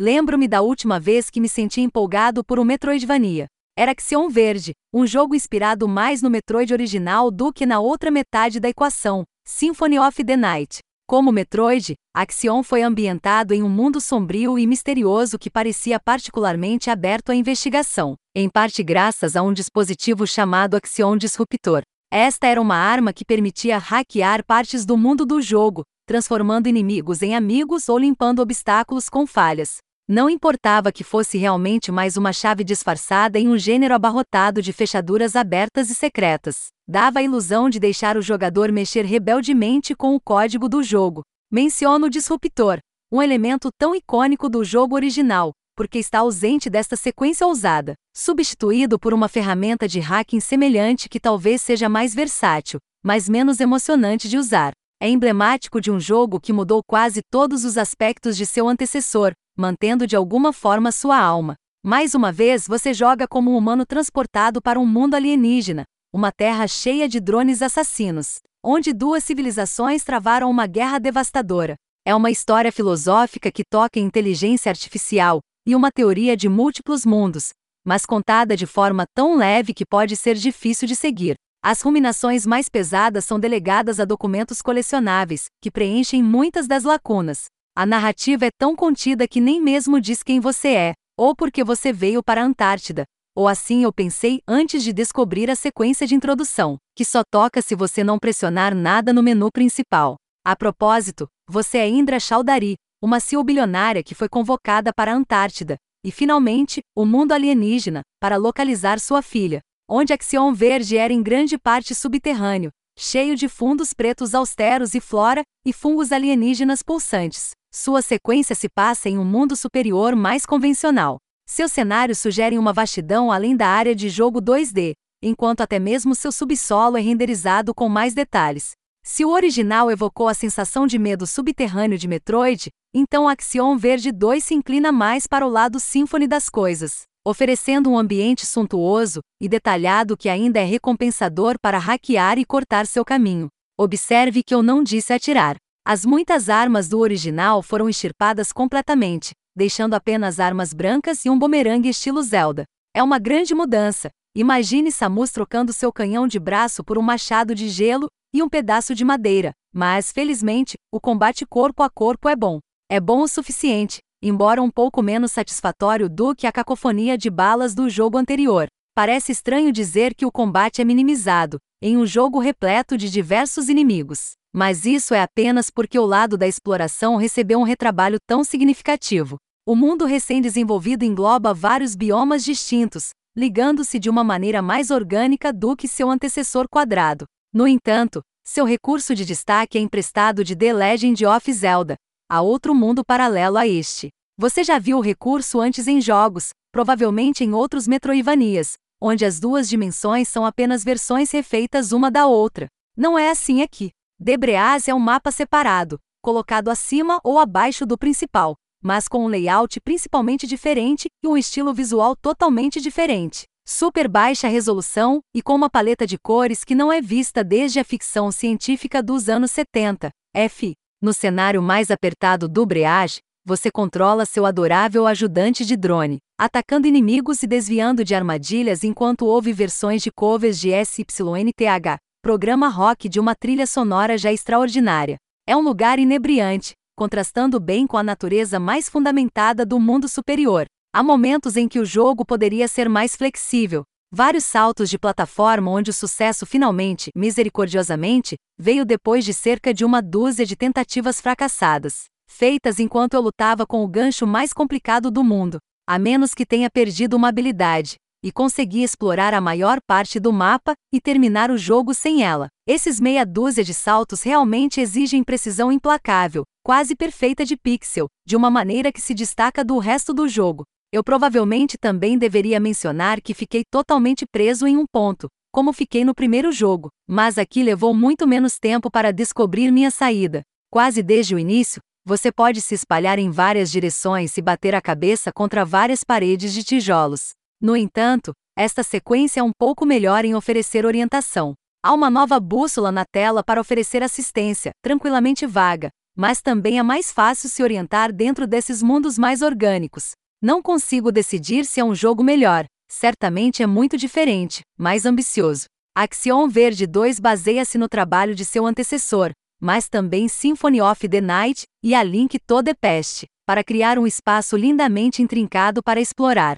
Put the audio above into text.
Lembro-me da última vez que me senti empolgado por um Metroidvania. Era Axion Verde, um jogo inspirado mais no Metroid original do que na outra metade da equação, Symphony of the Night. Como Metroid, Axion foi ambientado em um mundo sombrio e misterioso que parecia particularmente aberto à investigação, em parte graças a um dispositivo chamado Axion Disruptor. Esta era uma arma que permitia hackear partes do mundo do jogo, transformando inimigos em amigos ou limpando obstáculos com falhas. Não importava que fosse realmente mais uma chave disfarçada em um gênero abarrotado de fechaduras abertas e secretas dava a ilusão de deixar o jogador mexer rebeldemente com o código do jogo. Menciono o disruptor, um elemento tão icônico do jogo original, porque está ausente desta sequência ousada, substituído por uma ferramenta de hacking semelhante que talvez seja mais versátil, mas menos emocionante de usar. É emblemático de um jogo que mudou quase todos os aspectos de seu antecessor, mantendo de alguma forma sua alma. Mais uma vez você joga como um humano transportado para um mundo alienígena, uma terra cheia de drones assassinos, onde duas civilizações travaram uma guerra devastadora. É uma história filosófica que toca em inteligência artificial e uma teoria de múltiplos mundos, mas contada de forma tão leve que pode ser difícil de seguir. As ruminações mais pesadas são delegadas a documentos colecionáveis, que preenchem muitas das lacunas. A narrativa é tão contida que nem mesmo diz quem você é, ou porque você veio para a Antártida, ou assim eu pensei antes de descobrir a sequência de introdução, que só toca se você não pressionar nada no menu principal. A propósito, você é Indra Chaldari, uma CEO bilionária que foi convocada para a Antártida, e finalmente, o mundo alienígena, para localizar sua filha, onde Axion Verde era em grande parte subterrâneo, cheio de fundos pretos austeros e flora e fungos alienígenas pulsantes. Sua sequência se passa em um mundo superior mais convencional, seus cenários sugerem uma vastidão além da área de jogo 2D, enquanto até mesmo seu subsolo é renderizado com mais detalhes. Se o original evocou a sensação de medo subterrâneo de Metroid, então Axion Verde 2 se inclina mais para o lado Symphony das coisas, oferecendo um ambiente suntuoso e detalhado que ainda é recompensador para hackear e cortar seu caminho. Observe que eu não disse atirar. As muitas armas do original foram extirpadas completamente, deixando apenas armas brancas e um bumerangue estilo Zelda. É uma grande mudança. Imagine Samus trocando seu canhão de braço por um machado de gelo e um pedaço de madeira, mas, felizmente, o combate corpo a corpo é bom. É bom o suficiente, embora um pouco menos satisfatório do que a cacofonia de balas do jogo anterior. Parece estranho dizer que o combate é minimizado, em um jogo repleto de diversos inimigos. Mas isso é apenas porque o lado da exploração recebeu um retrabalho tão significativo. O mundo recém-desenvolvido engloba vários biomas distintos, ligando-se de uma maneira mais orgânica do que seu antecessor quadrado. No entanto, seu recurso de destaque é emprestado de The Legend of Zelda, a outro mundo paralelo a este. Você já viu o recurso antes em jogos, provavelmente em outros Metroidvanias, onde as duas dimensões são apenas versões refeitas uma da outra. Não é assim aqui. Debreaz é um mapa separado, colocado acima ou abaixo do principal, mas com um layout principalmente diferente e um estilo visual totalmente diferente. Super baixa resolução e com uma paleta de cores que não é vista desde a ficção científica dos anos 70. F. No cenário mais apertado do Breage, você controla seu adorável ajudante de drone, atacando inimigos e desviando de armadilhas enquanto ouve versões de covers de SYNTH, programa rock de uma trilha sonora já extraordinária. É um lugar inebriante, contrastando bem com a natureza mais fundamentada do mundo superior. Há momentos em que o jogo poderia ser mais flexível. Vários saltos de plataforma onde o sucesso finalmente, misericordiosamente, veio depois de cerca de uma dúzia de tentativas fracassadas, feitas enquanto eu lutava com o gancho mais complicado do mundo, a menos que tenha perdido uma habilidade e consegui explorar a maior parte do mapa e terminar o jogo sem ela. Esses meia dúzia de saltos realmente exigem precisão implacável, quase perfeita de pixel, de uma maneira que se destaca do resto do jogo. Eu provavelmente também deveria mencionar que fiquei totalmente preso em um ponto, como fiquei no primeiro jogo, mas aqui levou muito menos tempo para descobrir minha saída. Quase desde o início, você pode se espalhar em várias direções e bater a cabeça contra várias paredes de tijolos. No entanto, esta sequência é um pouco melhor em oferecer orientação. Há uma nova bússola na tela para oferecer assistência, tranquilamente vaga, mas também é mais fácil se orientar dentro desses mundos mais orgânicos. Não consigo decidir se é um jogo melhor, certamente é muito diferente, mais ambicioso. Axiom Verde 2 baseia-se no trabalho de seu antecessor, mas também Symphony of the Night e A Link to the Past, para criar um espaço lindamente intrincado para explorar.